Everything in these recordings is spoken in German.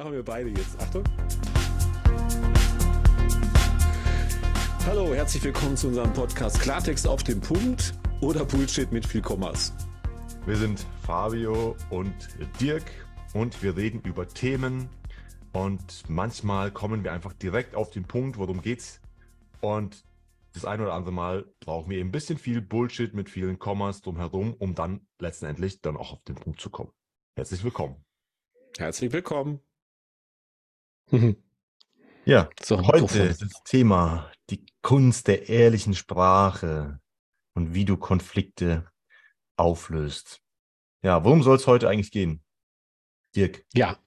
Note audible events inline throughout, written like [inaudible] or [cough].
Machen wir beide jetzt. Achtung. Hallo, herzlich willkommen zu unserem Podcast Klartext auf den Punkt oder Bullshit mit viel Kommas. Wir sind Fabio und Dirk und wir reden über Themen und manchmal kommen wir einfach direkt auf den Punkt, worum geht's. Und das ein oder andere Mal brauchen wir eben ein bisschen viel Bullshit mit vielen Kommas drumherum, um dann letztendlich dann auch auf den Punkt zu kommen. Herzlich willkommen. Herzlich willkommen. Ja, so, heute ist das Thema die Kunst der ehrlichen Sprache und wie du Konflikte auflöst. Ja, worum soll es heute eigentlich gehen? Dirk. Ja,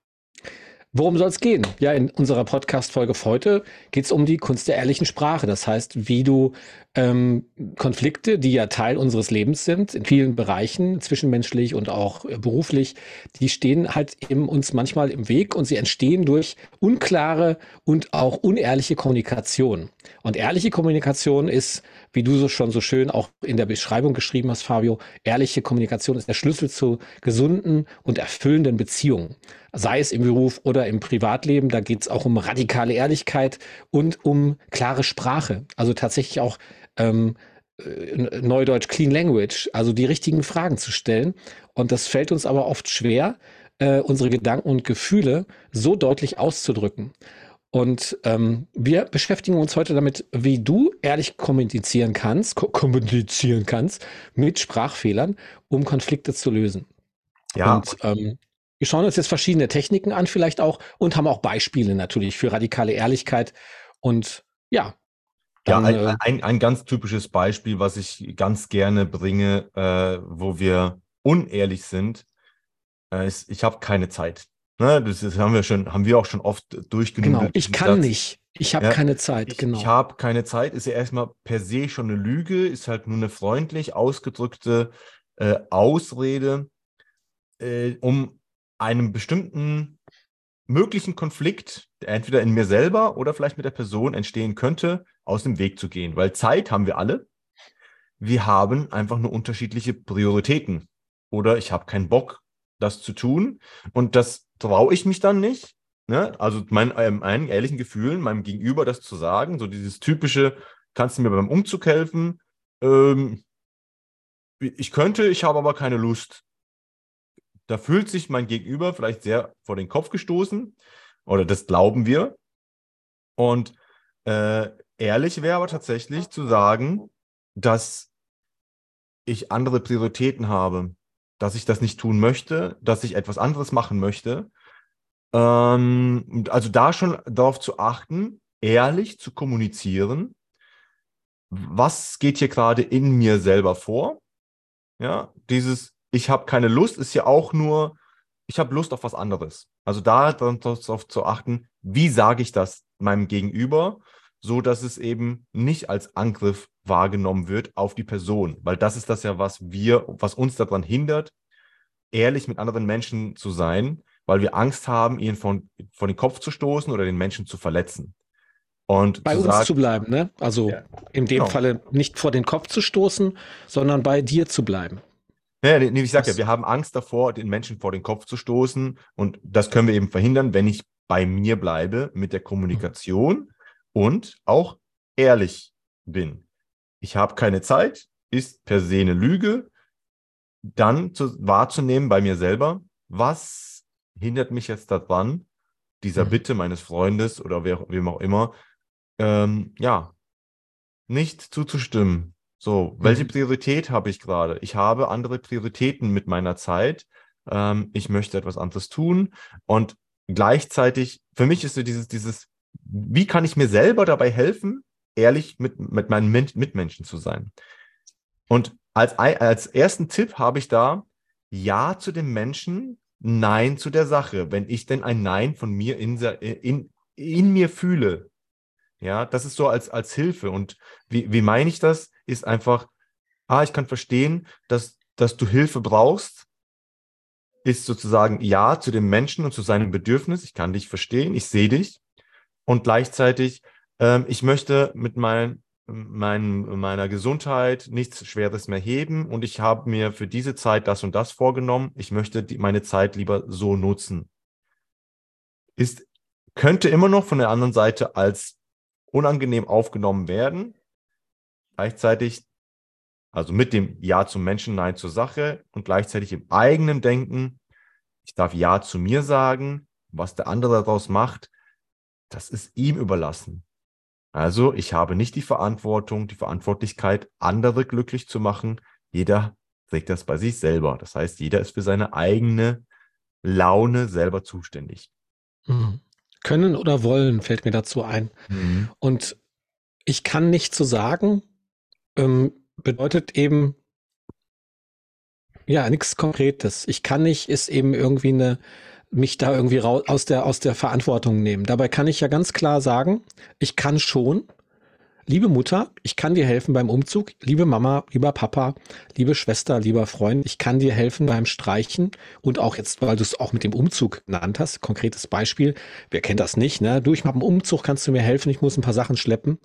Worum soll es gehen? Ja, in unserer Podcast-Folge heute geht es um die Kunst der ehrlichen Sprache. Das heißt, wie du ähm, Konflikte, die ja Teil unseres Lebens sind, in vielen Bereichen, zwischenmenschlich und auch äh, beruflich, die stehen halt eben uns manchmal im Weg und sie entstehen durch unklare und auch unehrliche Kommunikation. Und ehrliche Kommunikation ist, wie du so schon so schön auch in der Beschreibung geschrieben hast, Fabio, ehrliche Kommunikation ist der Schlüssel zu gesunden und erfüllenden Beziehungen sei es im Beruf oder im Privatleben. Da geht es auch um radikale Ehrlichkeit und um klare Sprache. Also tatsächlich auch ähm, äh, Neudeutsch Clean Language, also die richtigen Fragen zu stellen. Und das fällt uns aber oft schwer, äh, unsere Gedanken und Gefühle so deutlich auszudrücken. Und ähm, wir beschäftigen uns heute damit, wie du ehrlich kommunizieren kannst, ko kommunizieren kannst mit Sprachfehlern, um Konflikte zu lösen. Ja. Und ähm, wir schauen uns jetzt verschiedene Techniken an, vielleicht auch, und haben auch Beispiele natürlich für radikale Ehrlichkeit. Und ja. Dann, ja, ein, äh, ein, ein, ganz typisches Beispiel, was ich ganz gerne bringe, äh, wo wir unehrlich sind, äh, ist, ich habe keine Zeit. Ne, das, das, haben wir schon, haben wir auch schon oft durchgenommen. Genau, ich kann Satz. nicht. Ich habe ja, keine Zeit, ich, genau. Ich habe keine Zeit, ist ja erstmal per se schon eine Lüge, ist halt nur eine freundlich ausgedrückte äh, Ausrede, äh, um einem bestimmten möglichen Konflikt, der entweder in mir selber oder vielleicht mit der Person entstehen könnte, aus dem Weg zu gehen. Weil Zeit haben wir alle. Wir haben einfach nur unterschiedliche Prioritäten. Oder ich habe keinen Bock, das zu tun. Und das traue ich mich dann nicht. Ne? Also ähm, meinen ehrlichen Gefühlen, meinem Gegenüber das zu sagen. So dieses typische, kannst du mir beim Umzug helfen? Ähm, ich könnte, ich habe aber keine Lust da fühlt sich mein Gegenüber vielleicht sehr vor den Kopf gestoßen oder das glauben wir. Und äh, ehrlich wäre aber tatsächlich zu sagen, dass ich andere Prioritäten habe, dass ich das nicht tun möchte, dass ich etwas anderes machen möchte. Ähm, also da schon darauf zu achten, ehrlich zu kommunizieren, was geht hier gerade in mir selber vor. Ja, dieses ich habe keine Lust, ist ja auch nur, ich habe Lust auf was anderes. Also da darauf zu achten, wie sage ich das meinem Gegenüber, so dass es eben nicht als Angriff wahrgenommen wird auf die Person, weil das ist das ja, was wir, was uns daran hindert, ehrlich mit anderen Menschen zu sein, weil wir Angst haben, ihnen von, von den Kopf zu stoßen oder den Menschen zu verletzen. Und bei zu uns sagen, zu bleiben, ne? Also ja, in dem genau. Falle nicht vor den Kopf zu stoßen, sondern bei dir zu bleiben. Ja, nee, ich sage ja, wir haben Angst davor, den Menschen vor den Kopf zu stoßen. Und das können wir eben verhindern, wenn ich bei mir bleibe mit der Kommunikation und auch ehrlich bin. Ich habe keine Zeit, ist per se eine Lüge. Dann zu, wahrzunehmen bei mir selber, was hindert mich jetzt daran, dieser mhm. Bitte meines Freundes oder wer, wem auch immer, ähm, ja, nicht zuzustimmen, so, welche mhm. Priorität habe ich gerade? Ich habe andere Prioritäten mit meiner Zeit. Ähm, ich möchte etwas anderes tun. Und gleichzeitig, für mich ist so dieses, dieses, wie kann ich mir selber dabei helfen, ehrlich mit, mit meinen Mitmenschen zu sein? Und als, als ersten Tipp habe ich da Ja zu dem Menschen, Nein zu der Sache. Wenn ich denn ein Nein von mir in, in, in mir fühle, ja, das ist so als, als Hilfe. Und wie, wie meine ich das? Ist einfach, ah, ich kann verstehen, dass, dass du Hilfe brauchst, ist sozusagen Ja zu dem Menschen und zu seinem Bedürfnis. Ich kann dich verstehen, ich sehe dich. Und gleichzeitig, ähm, ich möchte mit mein, mein, meiner Gesundheit nichts Schweres mehr heben und ich habe mir für diese Zeit das und das vorgenommen. Ich möchte die, meine Zeit lieber so nutzen. ist, könnte immer noch von der anderen Seite als unangenehm aufgenommen werden. Gleichzeitig, also mit dem Ja zum Menschen, Nein zur Sache und gleichzeitig im eigenen Denken, ich darf Ja zu mir sagen, was der andere daraus macht, das ist ihm überlassen. Also ich habe nicht die Verantwortung, die Verantwortlichkeit, andere glücklich zu machen. Jeder trägt das bei sich selber. Das heißt, jeder ist für seine eigene Laune selber zuständig. Mhm. Können oder wollen fällt mir dazu ein. Mhm. Und ich kann nicht zu so sagen, ähm, bedeutet eben ja nichts Konkretes. Ich kann nicht, ist eben irgendwie eine mich da irgendwie raus, aus der aus der Verantwortung nehmen. Dabei kann ich ja ganz klar sagen, ich kann schon, Liebe Mutter, ich kann dir helfen beim Umzug. Liebe Mama, lieber Papa, liebe Schwester, lieber Freund, ich kann dir helfen beim Streichen und auch jetzt, weil du es auch mit dem Umzug genannt hast, konkretes Beispiel. Wer kennt das nicht? Ne? Du, ich mache einen Umzug, kannst du mir helfen? Ich muss ein paar Sachen schleppen.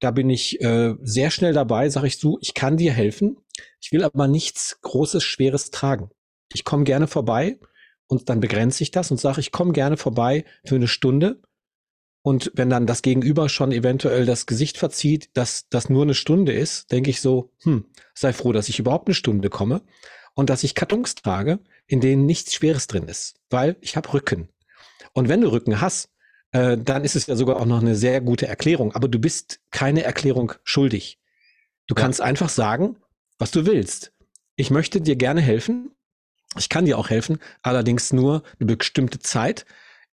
Da bin ich äh, sehr schnell dabei, sage ich so, ich kann dir helfen. Ich will aber nichts Großes, Schweres tragen. Ich komme gerne vorbei und dann begrenze ich das und sage, ich komme gerne vorbei für eine Stunde und wenn dann das Gegenüber schon eventuell das Gesicht verzieht, dass das nur eine Stunde ist, denke ich so, hm, sei froh, dass ich überhaupt eine Stunde komme und dass ich Kartons trage, in denen nichts Schweres drin ist, weil ich habe Rücken. Und wenn du Rücken hast, äh, dann ist es ja sogar auch noch eine sehr gute Erklärung, aber du bist keine Erklärung schuldig. Du ja. kannst einfach sagen, was du willst. Ich möchte dir gerne helfen. Ich kann dir auch helfen, allerdings nur eine bestimmte Zeit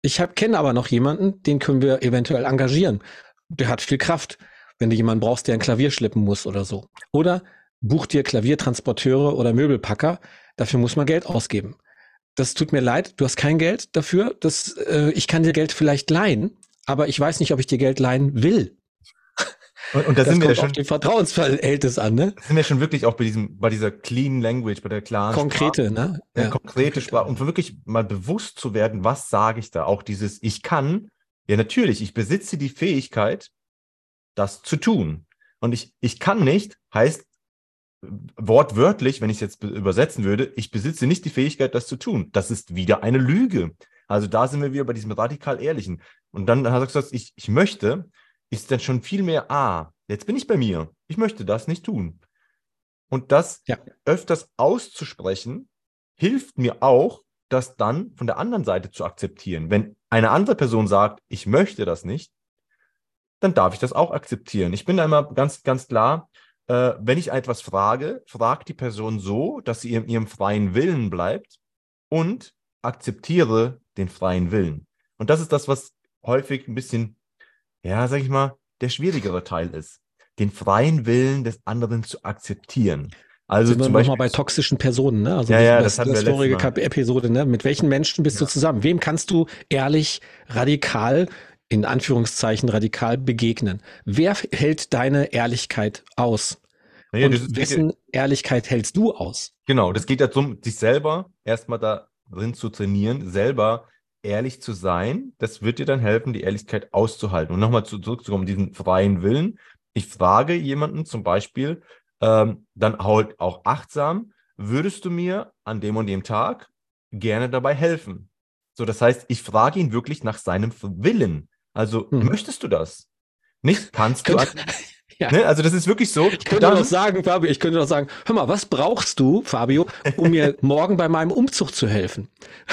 ich kenne aber noch jemanden, den können wir eventuell engagieren. Der hat viel Kraft, wenn du jemanden brauchst, der ein Klavier schleppen muss oder so. Oder buch dir Klaviertransporteure oder Möbelpacker. Dafür muss man Geld ausgeben. Das tut mir leid, du hast kein Geld dafür. Das, äh, ich kann dir Geld vielleicht leihen, aber ich weiß nicht, ob ich dir Geld leihen will. Und, und da das sind wir ja schon. Die Vertrauensverhältnis an, ne? Sind wir schon wirklich auch bei diesem, bei dieser clean Language, bei der klaren Konkrete, Sprache, ne? Ja, konkrete Sprache. Und wirklich mal bewusst zu werden, was sage ich da? Auch dieses, ich kann, ja, natürlich, ich besitze die Fähigkeit, das zu tun. Und ich, ich kann nicht, heißt wortwörtlich, wenn ich es jetzt übersetzen würde, ich besitze nicht die Fähigkeit, das zu tun. Das ist wieder eine Lüge. Also da sind wir wieder bei diesem radikal Ehrlichen. Und dann hast du gesagt, ich, ich möchte, ist dann schon viel mehr, ah, jetzt bin ich bei mir. Ich möchte das nicht tun. Und das ja. öfters auszusprechen, hilft mir auch, das dann von der anderen Seite zu akzeptieren. Wenn eine andere Person sagt, ich möchte das nicht, dann darf ich das auch akzeptieren. Ich bin da immer ganz, ganz klar, äh, wenn ich etwas frage, fragt die Person so, dass sie in ihrem freien Willen bleibt und akzeptiere den freien Willen. Und das ist das, was häufig ein bisschen ja, sag ich mal, der schwierigere Teil ist, den freien Willen des anderen zu akzeptieren. Also Sind zum Beispiel bei toxischen Personen, ne? Also ja, ja, das, das, das vorige Episode, ne? Mit welchen Menschen bist ja. du zusammen? Wem kannst du ehrlich, radikal, in Anführungszeichen radikal begegnen? Wer hält deine Ehrlichkeit aus? Naja, Und wessen ja, Ehrlichkeit hältst du aus? Genau, das geht ja darum, sich selber erstmal darin zu trainieren, selber ehrlich zu sein, das wird dir dann helfen, die Ehrlichkeit auszuhalten. Und nochmal zu, zurückzukommen, diesen freien Willen. Ich frage jemanden zum Beispiel, ähm, dann halt auch achtsam, würdest du mir an dem und dem Tag gerne dabei helfen? So, das heißt, ich frage ihn wirklich nach seinem Willen. Also, hm. möchtest du das? Nicht kannst du. [laughs] Ja. Ne? Also das ist wirklich so. Ich könnte doch sagen, Fabio, ich könnte doch sagen, hör mal, was brauchst du, Fabio, um mir [laughs] morgen bei meinem Umzug zu helfen?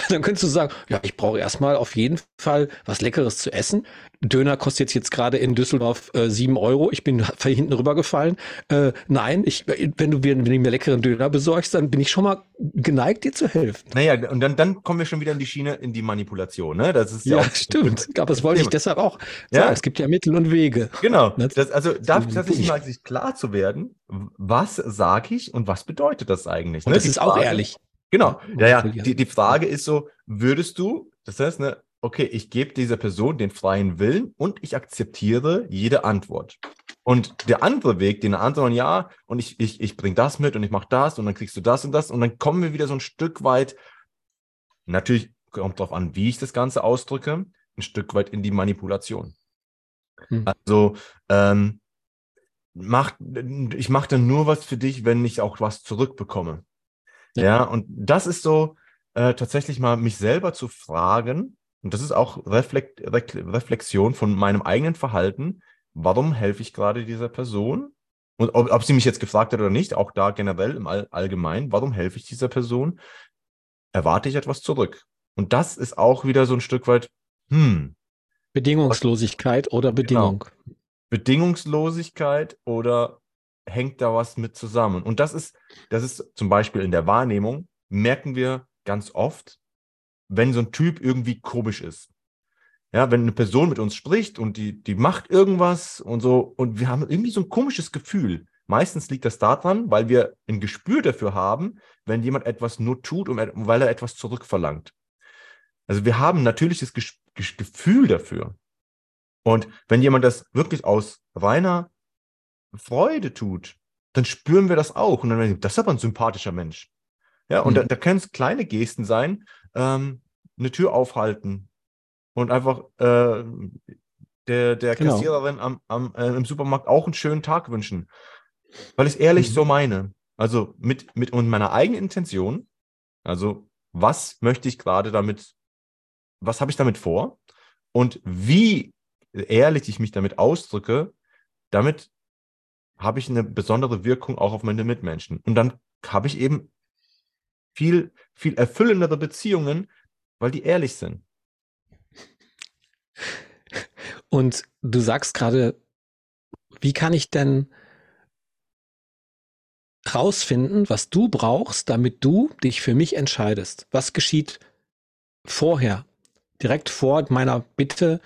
Dann könntest du sagen, ja, ich brauche erstmal auf jeden Fall was Leckeres zu essen. Döner kostet jetzt gerade in Düsseldorf äh, 7 Euro. Ich bin hinten rübergefallen. Äh, nein, ich, wenn, du, wenn du mir leckeren Döner besorgst, dann bin ich schon mal geneigt, dir zu helfen. Naja, und dann, dann kommen wir schon wieder in die Schiene, in die Manipulation. Ne? Das ist ja, ja stimmt. Aber das wollte ich deshalb auch sagen. Ja. Es gibt ja Mittel und Wege. Genau. Das, also da tatsächlich mal sich klar zu werden, was sage ich und was bedeutet das eigentlich? Und ne? das die ist Frage, auch ehrlich. Genau. Ja, ja. Die, die Frage ist so, würdest du, das heißt, ne, okay, ich gebe dieser Person den freien Willen und ich akzeptiere jede Antwort. Und der andere Weg, den anderen, ja, und ich, ich, ich bringe das mit und ich mache das und dann kriegst du das und das und dann kommen wir wieder so ein Stück weit, natürlich kommt darauf an, wie ich das Ganze ausdrücke, ein Stück weit in die Manipulation. Hm. Also, ähm, mach, ich mache dann nur was für dich, wenn ich auch was zurückbekomme. Ja, ja und das ist so, äh, tatsächlich mal mich selber zu fragen, und das ist auch Reflekt, Reflexion von meinem eigenen Verhalten, warum helfe ich gerade dieser Person? Und ob, ob, sie mich jetzt gefragt hat oder nicht, auch da generell im All, Allgemeinen, warum helfe ich dieser Person? Erwarte ich etwas zurück? Und das ist auch wieder so ein Stück weit, hm. Bedingungslosigkeit oder genau. Bedingung. Genau. Bedingungslosigkeit oder hängt da was mit zusammen? Und das ist, das ist zum Beispiel in der Wahrnehmung, merken wir ganz oft, wenn so ein Typ irgendwie komisch ist. Ja, wenn eine Person mit uns spricht und die, die macht irgendwas und so, und wir haben irgendwie so ein komisches Gefühl. Meistens liegt das daran, weil wir ein Gespür dafür haben, wenn jemand etwas nur tut, und weil er etwas zurückverlangt. Also wir haben ein natürliches Gefühl dafür. Und wenn jemand das wirklich aus reiner Freude tut, dann spüren wir das auch. Und dann denken wir, das ist aber ein sympathischer Mensch. Ja, und mhm. da, da können es kleine Gesten sein, ähm, eine Tür aufhalten, und einfach äh, der, der genau. Kassiererin am, am, äh, im Supermarkt auch einen schönen Tag wünschen. Weil ich es ehrlich mhm. so meine. Also mit, mit und meiner eigenen Intention. Also, was möchte ich gerade damit, was habe ich damit vor? Und wie ehrlich ich mich damit ausdrücke, damit habe ich eine besondere Wirkung auch auf meine Mitmenschen. Und dann habe ich eben viel, viel erfüllendere Beziehungen, weil die ehrlich sind. Und du sagst gerade, wie kann ich denn rausfinden, was du brauchst, damit du dich für mich entscheidest? Was geschieht vorher, direkt vor meiner Bitte,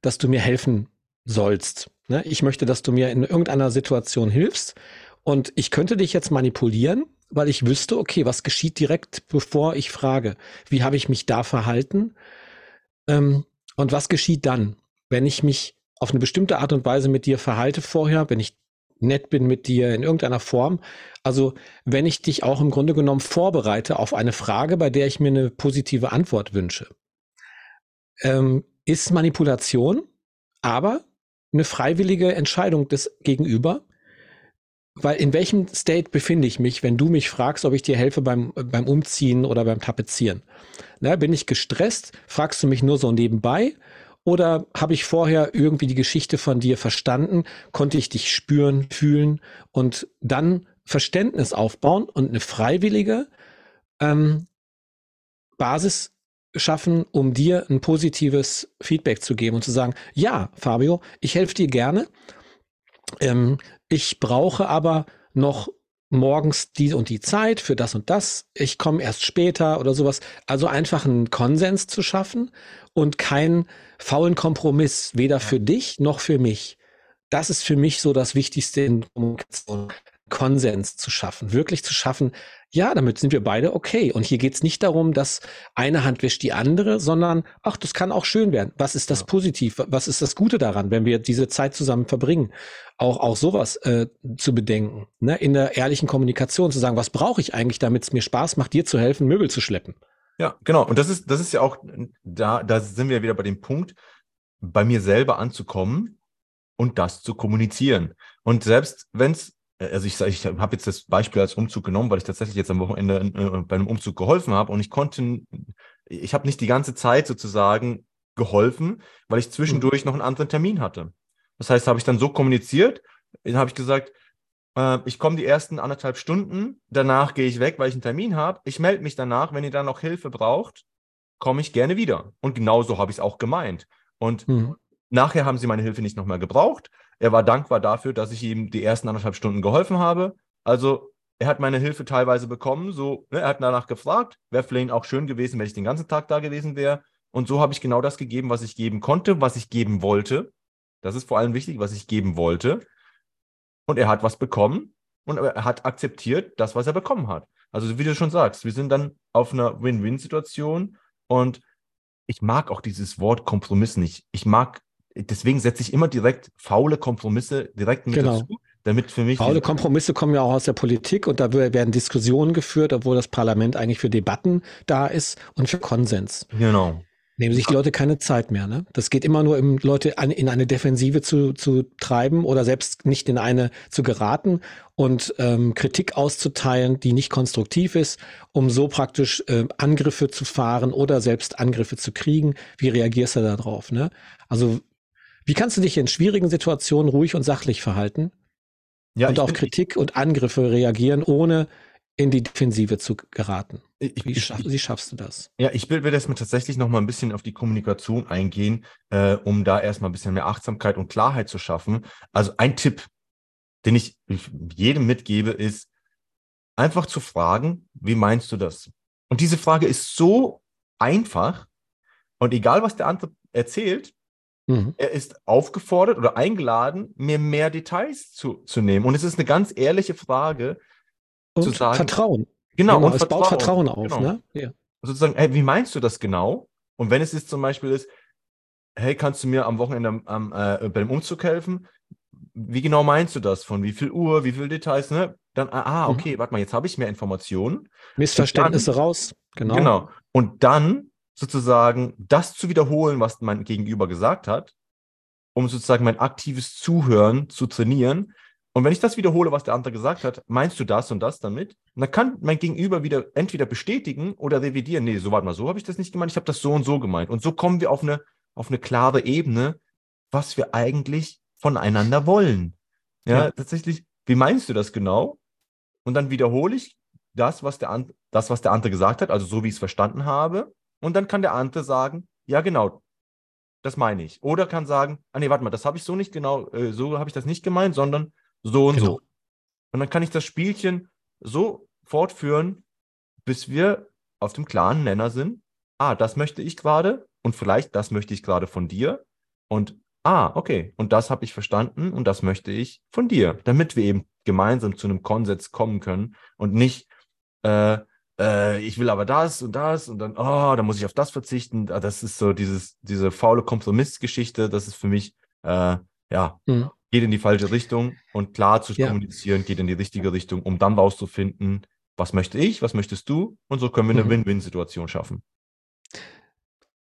dass du mir helfen sollst? Ne? Ich möchte, dass du mir in irgendeiner Situation hilfst und ich könnte dich jetzt manipulieren, weil ich wüsste, okay, was geschieht direkt, bevor ich frage? Wie habe ich mich da verhalten? Ähm, und was geschieht dann, wenn ich mich auf eine bestimmte Art und Weise mit dir verhalte vorher, wenn ich nett bin mit dir in irgendeiner Form? Also wenn ich dich auch im Grunde genommen vorbereite auf eine Frage, bei der ich mir eine positive Antwort wünsche. Ähm, ist Manipulation, aber eine freiwillige Entscheidung des Gegenüber, weil in welchem State befinde ich mich, wenn du mich fragst, ob ich dir helfe beim, beim Umziehen oder beim Tapezieren? Na, bin ich gestresst? Fragst du mich nur so nebenbei? Oder habe ich vorher irgendwie die Geschichte von dir verstanden? Konnte ich dich spüren, fühlen und dann Verständnis aufbauen und eine freiwillige ähm, Basis schaffen, um dir ein positives Feedback zu geben und zu sagen, ja, Fabio, ich helfe dir gerne. Ähm, ich brauche aber noch morgens die und die Zeit für das und das, ich komme erst später oder sowas. Also einfach einen Konsens zu schaffen und keinen faulen Kompromiss, weder für dich noch für mich. Das ist für mich so das Wichtigste in Kommunikation. Konsens zu schaffen, wirklich zu schaffen, ja, damit sind wir beide okay. Und hier geht es nicht darum, dass eine Hand wäscht die andere, sondern, ach, das kann auch schön werden. Was ist das ja. Positiv? Was ist das Gute daran, wenn wir diese Zeit zusammen verbringen? Auch, auch sowas äh, zu bedenken, ne? in der ehrlichen Kommunikation zu sagen, was brauche ich eigentlich, damit es mir Spaß macht, dir zu helfen, Möbel zu schleppen. Ja, genau. Und das ist, das ist ja auch, da, da sind wir wieder bei dem Punkt, bei mir selber anzukommen und das zu kommunizieren. Und selbst wenn es also ich, ich habe jetzt das Beispiel als Umzug genommen, weil ich tatsächlich jetzt am Wochenende äh, bei einem Umzug geholfen habe und ich konnte, ich habe nicht die ganze Zeit sozusagen geholfen, weil ich zwischendurch mhm. noch einen anderen Termin hatte. Das heißt, habe ich dann so kommuniziert, dann habe ich gesagt, äh, ich komme die ersten anderthalb Stunden, danach gehe ich weg, weil ich einen Termin habe. Ich melde mich danach, wenn ihr dann noch Hilfe braucht, komme ich gerne wieder. Und genauso habe ich es auch gemeint. Und mhm. nachher haben sie meine Hilfe nicht nochmal gebraucht. Er war dankbar dafür, dass ich ihm die ersten anderthalb Stunden geholfen habe. Also er hat meine Hilfe teilweise bekommen. So, ne, er hat danach gefragt. Wäre vielleicht auch schön gewesen, wenn ich den ganzen Tag da gewesen wäre. Und so habe ich genau das gegeben, was ich geben konnte, was ich geben wollte. Das ist vor allem wichtig, was ich geben wollte. Und er hat was bekommen und er hat akzeptiert das, was er bekommen hat. Also wie du schon sagst, wir sind dann auf einer Win-Win-Situation und ich mag auch dieses Wort Kompromiss nicht. Ich mag deswegen setze ich immer direkt faule Kompromisse direkt mit genau. dazu. Damit für mich Faule Kompromisse kommen ja auch aus der Politik und da werden Diskussionen geführt, obwohl das Parlament eigentlich für Debatten da ist und für Konsens. Genau. Nehmen sich die Leute keine Zeit mehr, ne? Das geht immer nur, um Leute in eine Defensive zu, zu treiben oder selbst nicht in eine zu geraten und ähm, Kritik auszuteilen, die nicht konstruktiv ist, um so praktisch äh, Angriffe zu fahren oder selbst Angriffe zu kriegen. Wie reagierst du darauf, ne? Also, wie kannst du dich in schwierigen Situationen ruhig und sachlich verhalten? Ja, und auf Kritik und Angriffe reagieren, ohne in die Defensive zu geraten. Ich, wie, schaff, wie, schaffst du das? Ja, ich will, das mal tatsächlich noch mal ein bisschen auf die Kommunikation eingehen, äh, um da erstmal ein bisschen mehr Achtsamkeit und Klarheit zu schaffen. Also ein Tipp, den ich jedem mitgebe, ist einfach zu fragen, wie meinst du das? Und diese Frage ist so einfach und egal, was der andere erzählt, mhm. er ist aufgefordert oder eingeladen, mir mehr Details zu, zu nehmen. Und es ist eine ganz ehrliche Frage, und zu sagen. Vertrauen. Genau, genau und es Vertrauen. baut Vertrauen auf. Genau. Ne? Ja. Sozusagen, hey, wie meinst du das genau? Und wenn es jetzt zum Beispiel ist, hey, kannst du mir am Wochenende am, äh, beim Umzug helfen? Wie genau meinst du das? Von wie viel Uhr, wie viele Details? Ne? Dann, ah, ah mhm. okay, mhm. warte mal, jetzt habe ich mehr Informationen. Missverständnisse dann, raus. Genau. Genau. Und dann sozusagen das zu wiederholen, was mein Gegenüber gesagt hat, um sozusagen mein aktives Zuhören zu trainieren, und wenn ich das wiederhole, was der andere gesagt hat, meinst du das und das damit? Und dann kann mein Gegenüber wieder entweder bestätigen oder revidieren. Nee, so warte mal, so habe ich das nicht gemeint, ich habe das so und so gemeint. Und so kommen wir auf eine, auf eine klare Ebene, was wir eigentlich voneinander wollen. Ja, ja. tatsächlich, wie meinst du das genau? Und dann wiederhole ich das, was der, das, was der andere gesagt hat, also so wie ich es verstanden habe. Und dann kann der andere sagen, ja, genau, das meine ich. Oder kann sagen, ah nee, warte mal, das habe ich so nicht genau, äh, so habe ich das nicht gemeint, sondern so und genau. so. Und dann kann ich das Spielchen so fortführen, bis wir auf dem klaren Nenner sind. Ah, das möchte ich gerade und vielleicht das möchte ich gerade von dir. Und ah, okay, und das habe ich verstanden und das möchte ich von dir, damit wir eben gemeinsam zu einem Konsens kommen können und nicht, äh, äh, ich will aber das und das und dann, oh, da muss ich auf das verzichten. Ah, das ist so dieses, diese faule Kompromissgeschichte, das ist für mich, äh, ja, mhm geht in die falsche Richtung und klar zu ja. kommunizieren, geht in die richtige Richtung, um dann rauszufinden, was möchte ich, was möchtest du und so können wir eine mhm. Win-Win-Situation schaffen.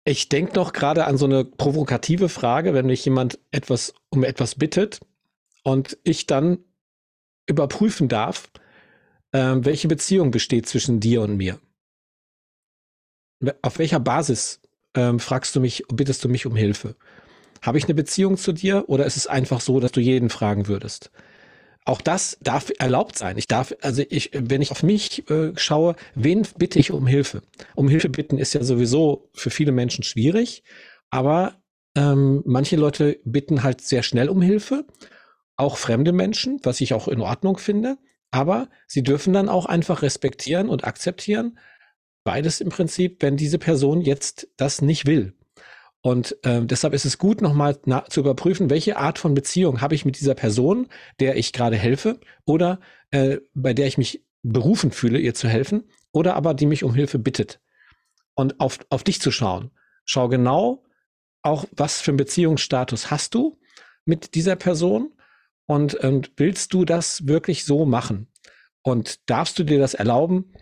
Ich denke doch gerade an so eine provokative Frage, wenn mich jemand etwas um etwas bittet und ich dann überprüfen darf, äh, welche Beziehung besteht zwischen dir und mir. Auf welcher Basis ähm, fragst du mich, bittest du mich um Hilfe? Habe ich eine Beziehung zu dir oder ist es einfach so, dass du jeden fragen würdest? Auch das darf erlaubt sein. Ich darf, also ich, wenn ich auf mich äh, schaue, wen bitte ich um Hilfe? Um Hilfe bitten ist ja sowieso für viele Menschen schwierig, aber ähm, manche Leute bitten halt sehr schnell um Hilfe, auch fremde Menschen, was ich auch in Ordnung finde. Aber sie dürfen dann auch einfach respektieren und akzeptieren, beides im Prinzip, wenn diese Person jetzt das nicht will. Und äh, deshalb ist es gut, nochmal zu überprüfen, welche Art von Beziehung habe ich mit dieser Person, der ich gerade helfe, oder äh, bei der ich mich berufen fühle, ihr zu helfen, oder aber die mich um Hilfe bittet. Und auf, auf dich zu schauen. Schau genau auch, was für einen Beziehungsstatus hast du mit dieser Person und, und willst du das wirklich so machen? Und darfst du dir das erlauben,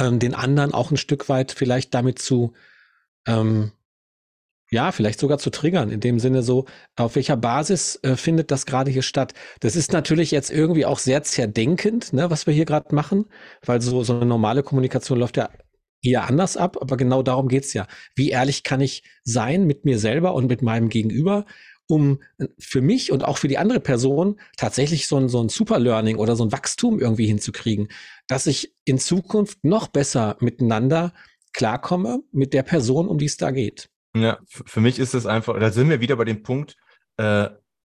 ähm, den anderen auch ein Stück weit vielleicht damit zu ähm, ja, vielleicht sogar zu triggern, in dem Sinne so, auf welcher Basis äh, findet das gerade hier statt? Das ist natürlich jetzt irgendwie auch sehr zerdenkend, ne, was wir hier gerade machen, weil so, so eine normale Kommunikation läuft ja eher anders ab, aber genau darum geht's ja. Wie ehrlich kann ich sein mit mir selber und mit meinem Gegenüber, um äh, für mich und auch für die andere Person tatsächlich so ein, so ein Super-Learning oder so ein Wachstum irgendwie hinzukriegen, dass ich in Zukunft noch besser miteinander klarkomme mit der Person, um die es da geht. Ja, für mich ist es einfach, da sind wir wieder bei dem Punkt, äh,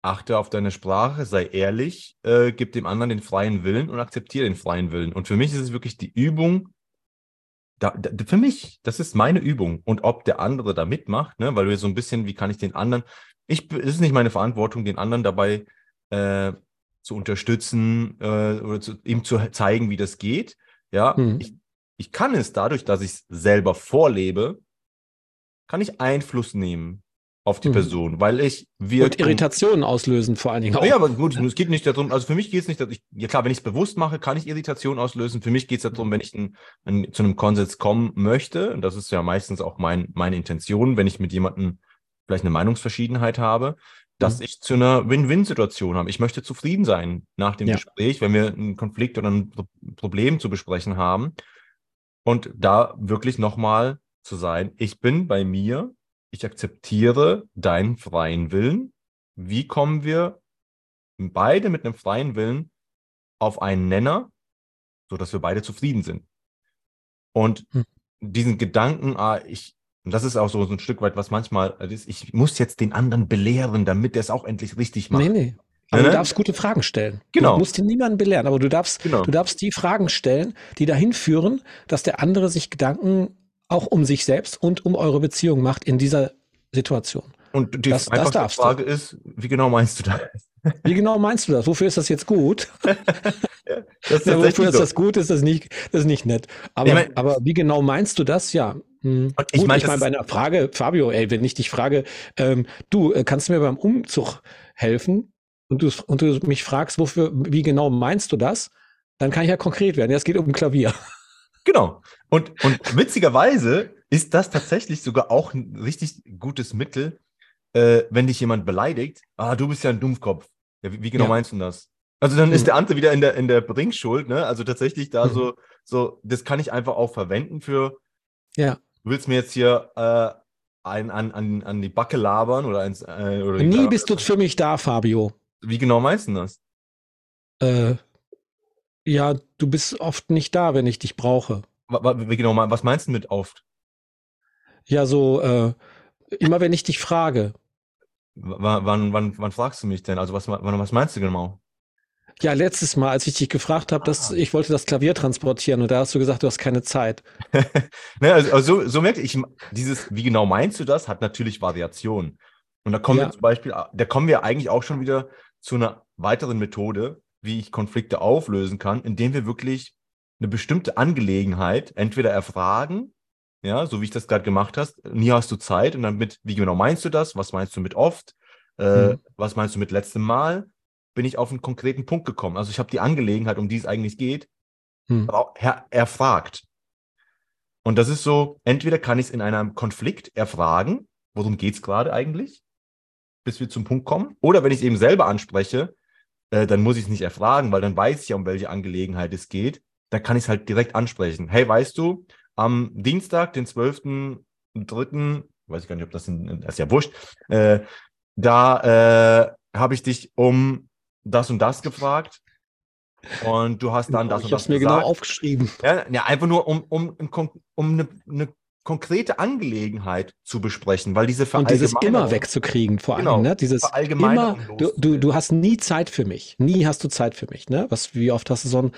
achte auf deine Sprache, sei ehrlich, äh, gib dem anderen den freien Willen und akzeptiere den freien Willen. Und für mich ist es wirklich die Übung, da, da, für mich, das ist meine Übung. Und ob der andere da mitmacht, ne, weil wir so ein bisschen, wie kann ich den anderen, ich, es ist nicht meine Verantwortung, den anderen dabei äh, zu unterstützen äh, oder zu, ihm zu zeigen, wie das geht. Ja, mhm. ich, ich kann es dadurch, dass ich es selber vorlebe, kann ich Einfluss nehmen auf die mhm. Person, weil ich wir und Irritationen auslösen vor allen Dingen auch. Ja, aber gut, es geht nicht darum, also für mich geht es nicht, dass ich, ja klar, wenn ich es bewusst mache, kann ich Irritation auslösen. Für mich geht es darum, wenn ich ein, ein, zu einem Konsens kommen möchte, und das ist ja meistens auch mein, meine Intention, wenn ich mit jemandem vielleicht eine Meinungsverschiedenheit habe, dass mhm. ich zu einer Win-Win-Situation habe. Ich möchte zufrieden sein nach dem ja. Gespräch, wenn wir einen Konflikt oder ein Problem zu besprechen haben. Und da wirklich nochmal zu sein, ich bin bei mir, ich akzeptiere deinen freien Willen. Wie kommen wir beide mit einem freien Willen auf einen Nenner, sodass wir beide zufrieden sind? Und hm. diesen Gedanken, ah, ich, und das ist auch so, so ein Stück weit, was manchmal ist, ich muss jetzt den anderen belehren, damit er es auch endlich richtig macht. Nee, nee. Aber ne? du darfst gute Fragen stellen. Genau. Du musst dir niemanden belehren, aber du darfst, genau. du darfst die Fragen stellen, die dahin führen, dass der andere sich Gedanken auch um sich selbst und um eure Beziehung macht in dieser Situation. Und die das, das darfst Frage du. ist, wie genau meinst du das? Wie genau meinst du das? Wofür ist das jetzt gut? [laughs] das ist ja, wofür ist das gut? Ist das nicht, das ist nicht nett. Aber, ich mein, aber wie genau meinst du das? Ja. Hm. Ich meine, ich mein, bei einer Frage, Fabio, ey, wenn ich dich frage, ähm, du, äh, kannst du mir beim Umzug helfen? Und du, und du mich fragst, wofür, wie genau meinst du das? Dann kann ich ja konkret werden. Ja, es geht um ein Klavier. Genau. Und, und [laughs] witzigerweise ist das tatsächlich sogar auch ein richtig gutes Mittel, äh, wenn dich jemand beleidigt. Ah, du bist ja ein Dummkopf. Ja, wie, wie, genau ja. meinst du das? Also dann mhm. ist der andere wieder in der, in der Bringschuld, ne? Also tatsächlich da mhm. so, so, das kann ich einfach auch verwenden für, ja. du willst mir jetzt hier äh, ein, an, an, an die Backe labern oder eins. Äh, oder Nie bist du für mich da, Fabio. Wie genau meinst du das? Äh, ja, du bist oft nicht da, wenn ich dich brauche. Genau, was meinst du mit oft? Ja, so äh, immer wenn ich dich frage. W wann, wann, wann fragst du mich denn? Also was, was meinst du genau? Ja, letztes Mal, als ich dich gefragt habe, dass ah. ich wollte das Klavier transportieren und da hast du gesagt, du hast keine Zeit. [laughs] ne, also, also so, so merke ich, dieses, wie genau meinst du das, hat natürlich Variationen. Und da kommen ja. wir zum Beispiel, da kommen wir eigentlich auch schon wieder zu einer weiteren Methode, wie ich Konflikte auflösen kann, indem wir wirklich eine bestimmte Angelegenheit entweder erfragen, ja, so wie ich das gerade gemacht hast, nie hast du Zeit und dann mit, wie genau meinst du das? Was meinst du mit oft? Äh, mhm. Was meinst du mit letztem Mal? Bin ich auf einen konkreten Punkt gekommen. Also ich habe die Angelegenheit, um die es eigentlich geht, mhm. erfragt. Und das ist so, entweder kann ich es in einem Konflikt erfragen, worum geht es gerade eigentlich, bis wir zum Punkt kommen, oder wenn ich es eben selber anspreche, äh, dann muss ich es nicht erfragen, weil dann weiß ich ja, um welche Angelegenheit es geht. Da kann ich es halt direkt ansprechen. Hey, weißt du, am Dienstag, den 12.3., weiß ich gar nicht, ob das, in, das ist ja wurscht, äh, da äh, habe ich dich um das und das gefragt. Und du hast dann das ich und das Ich habe mir genau aufgeschrieben. Ja, ja, einfach nur um, um, um, um eine, eine konkrete Angelegenheit zu besprechen, weil diese Und dieses immer wegzukriegen, vor allem, genau, ne? Dieses immer, du, du, du hast nie Zeit für mich. Nie hast du Zeit für mich, ne? Was, wie oft hast du so einen,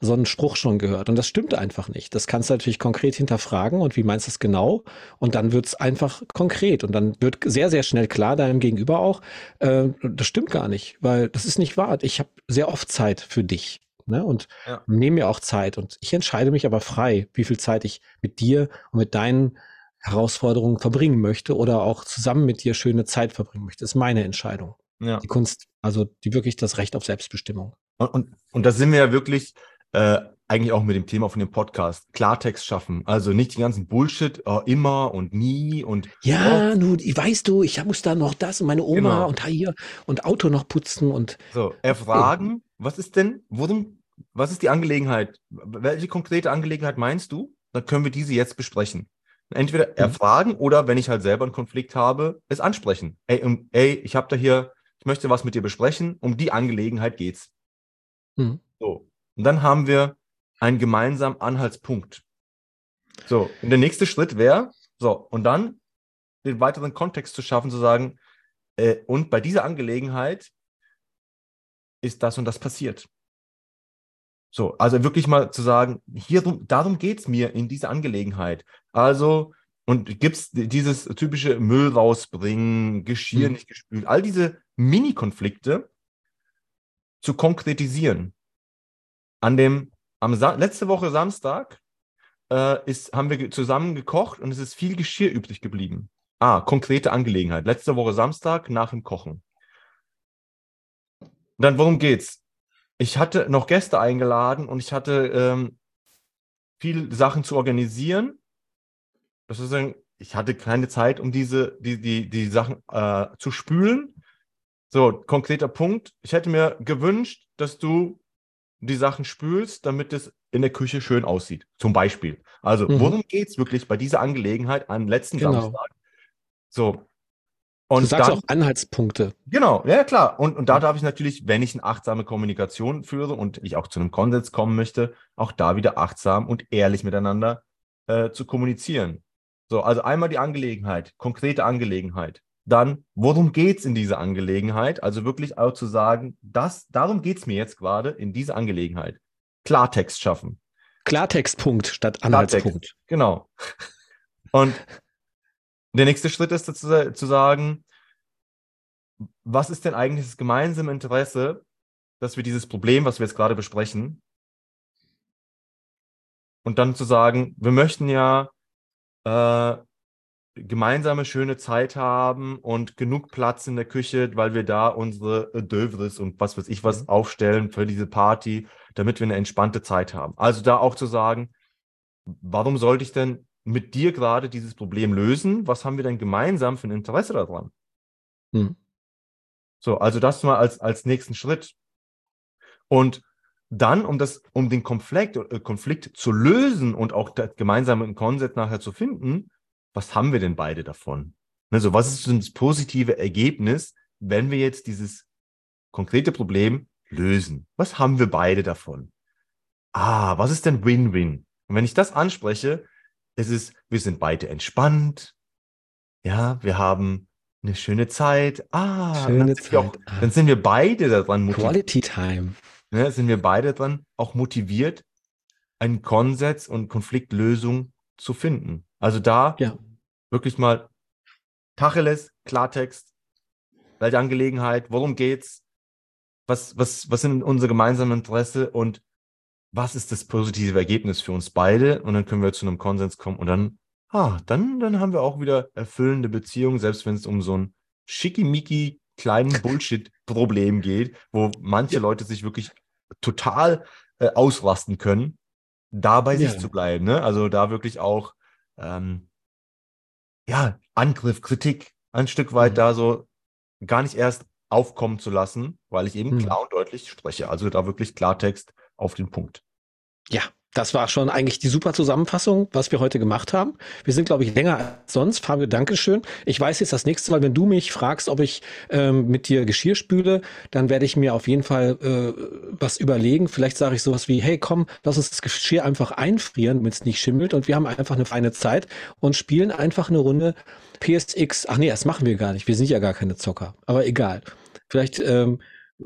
so einen Spruch schon gehört? Und das stimmt einfach nicht. Das kannst du natürlich konkret hinterfragen und wie meinst du es genau? Und dann wird es einfach konkret und dann wird sehr, sehr schnell klar deinem Gegenüber auch, äh, das stimmt gar nicht, weil das ist nicht wahr. Ich habe sehr oft Zeit für dich. Ne? Und ja. nehme mir auch Zeit. Und ich entscheide mich aber frei, wie viel Zeit ich mit dir und mit deinen Herausforderungen verbringen möchte oder auch zusammen mit dir schöne Zeit verbringen möchte. Das ist meine Entscheidung. Ja. Die Kunst, also die wirklich das Recht auf Selbstbestimmung. Und, und, und da sind wir ja wirklich äh, eigentlich auch mit dem Thema von dem Podcast, Klartext schaffen. Also nicht die ganzen Bullshit, oh, immer und nie und. Ja, oh. nun, weißt du, ich muss da noch das und meine Oma genau. und hier und Auto noch putzen und. So, erfragen, was ist denn, worum, was ist die Angelegenheit? Welche konkrete Angelegenheit meinst du? Dann können wir diese jetzt besprechen. Entweder mhm. erfragen oder, wenn ich halt selber einen Konflikt habe, es ansprechen. Ey, um, ey ich habe da hier, ich möchte was mit dir besprechen, um die Angelegenheit geht's. Mhm. So. Und dann haben wir einen gemeinsamen Anhaltspunkt. So, und der nächste Schritt wäre, so, und dann den weiteren Kontext zu schaffen, zu sagen, äh, und bei dieser Angelegenheit ist das und das passiert. So, also wirklich mal zu sagen, hier darum geht es mir in dieser Angelegenheit. Also, und gibt es dieses typische Müll rausbringen, Geschirr mhm. nicht gespült, all diese Mini-Konflikte zu konkretisieren. An dem, am Sa letzte Woche Samstag äh, ist, haben wir zusammen gekocht und es ist viel Geschirr übrig geblieben. Ah, konkrete Angelegenheit. Letzte Woche Samstag nach dem Kochen. Dann, worum geht's? Ich hatte noch Gäste eingeladen und ich hatte ähm, viele Sachen zu organisieren. Das ist ein, ich hatte keine Zeit, um diese, die, die, die Sachen äh, zu spülen. So, konkreter Punkt. Ich hätte mir gewünscht, dass du die Sachen spülst, damit es in der Küche schön aussieht. Zum Beispiel. Also, mhm. worum geht es wirklich bei dieser Angelegenheit am letzten genau. Samstag? So. Und du sagst dann, auch Anhaltspunkte. Genau, ja klar. Und, und da darf ich natürlich, wenn ich eine achtsame Kommunikation führe und ich auch zu einem Konsens kommen möchte, auch da wieder achtsam und ehrlich miteinander äh, zu kommunizieren. So, also einmal die Angelegenheit, konkrete Angelegenheit. Dann, worum geht es in dieser Angelegenheit? Also wirklich auch zu sagen, das, darum geht es mir jetzt gerade in dieser Angelegenheit. Klartext schaffen. Klartextpunkt statt Anhaltspunkt. Klartext, genau. Und der nächste Schritt ist zu, zu sagen, was ist denn eigentlich das gemeinsame Interesse, dass wir dieses Problem, was wir jetzt gerade besprechen, und dann zu sagen, wir möchten ja äh, gemeinsame schöne Zeit haben und genug Platz in der Küche, weil wir da unsere Dövres und was weiß ich was mhm. aufstellen für diese Party, damit wir eine entspannte Zeit haben. Also da auch zu sagen, warum sollte ich denn mit dir gerade dieses Problem lösen? Was haben wir denn gemeinsam für ein Interesse daran? Mhm. So, also das mal als, als nächsten Schritt. Und dann, um das, um den Konflikt, äh, Konflikt zu lösen und auch das gemeinsame Konsens nachher zu finden, was haben wir denn beide davon? Also, was ist denn das positive Ergebnis, wenn wir jetzt dieses konkrete Problem lösen? Was haben wir beide davon? Ah, was ist denn Win-Win? Und wenn ich das anspreche, ist es, wir sind beide entspannt. Ja, wir haben eine schöne Zeit. Ah, schöne dann, sind Zeit. Auch, dann sind wir beide daran motiviert. Quality Time. Ne, sind wir beide dran auch motiviert, einen Konsens und Konfliktlösung zu finden. Also da ja. wirklich mal Tacheles, Klartext, welche Angelegenheit, worum geht's, was, was, was sind unsere gemeinsamen Interesse und was ist das positive Ergebnis für uns beide? Und dann können wir zu einem Konsens kommen und dann, ah, dann, dann haben wir auch wieder erfüllende Beziehungen, selbst wenn es um so ein schickimicki kleinen [laughs] Bullshit-Problem geht, wo manche Leute sich wirklich total äh, ausrasten können, da bei ja. sich zu bleiben. Ne? Also da wirklich auch ähm, ja, Angriff, Kritik ein Stück weit mhm. da so gar nicht erst aufkommen zu lassen, weil ich eben mhm. klar und deutlich spreche. Also da wirklich Klartext auf den Punkt. Ja, das war schon eigentlich die super Zusammenfassung, was wir heute gemacht haben. Wir sind, glaube ich, länger als sonst. Fabio, Dankeschön. Ich weiß jetzt das nächste Mal, wenn du mich fragst, ob ich ähm, mit dir Geschirr spüle, dann werde ich mir auf jeden Fall äh, was überlegen. Vielleicht sage ich sowas wie, hey, komm, lass uns das Geschirr einfach einfrieren, damit es nicht schimmelt. Und wir haben einfach eine feine Zeit und spielen einfach eine Runde PSX. Ach nee, das machen wir gar nicht. Wir sind ja gar keine Zocker. Aber egal. Vielleicht ähm,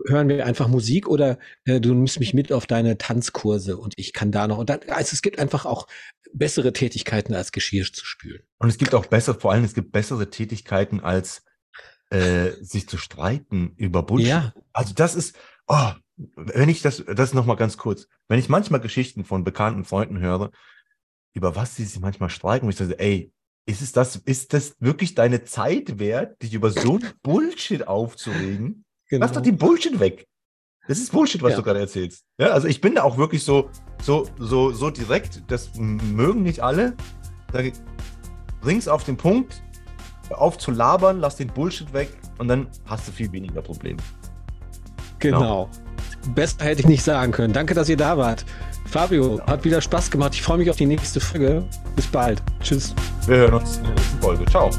hören wir einfach Musik oder äh, du nimmst mich mit auf deine Tanzkurse und ich kann da noch. Und dann, also es gibt einfach auch bessere Tätigkeiten als Geschirr zu spülen. Und es gibt auch besser, vor allem es gibt bessere Tätigkeiten als äh, sich zu streiten über Bullshit. Ja. Also das ist, oh, wenn ich das, das noch mal ganz kurz, wenn ich manchmal Geschichten von bekannten Freunden höre, über was sie sich manchmal streiten, und ich sage, ey, ist es das, ist das wirklich deine Zeit wert, dich über so ein Bullshit aufzuregen? Genau. Lass doch die Bullshit weg. Das ist Bullshit, was ja. du gerade erzählst. Ja, also ich bin da auch wirklich so, so, so, so direkt. Das mögen nicht alle. Da bring's auf den Punkt, auf zu labern, lass den Bullshit weg und dann hast du viel weniger Probleme. Genau. genau. Besser hätte ich nicht sagen können. Danke, dass ihr da wart. Fabio, genau. hat wieder Spaß gemacht. Ich freue mich auf die nächste Folge. Bis bald. Tschüss. Wir hören uns in der nächsten Folge. Ciao.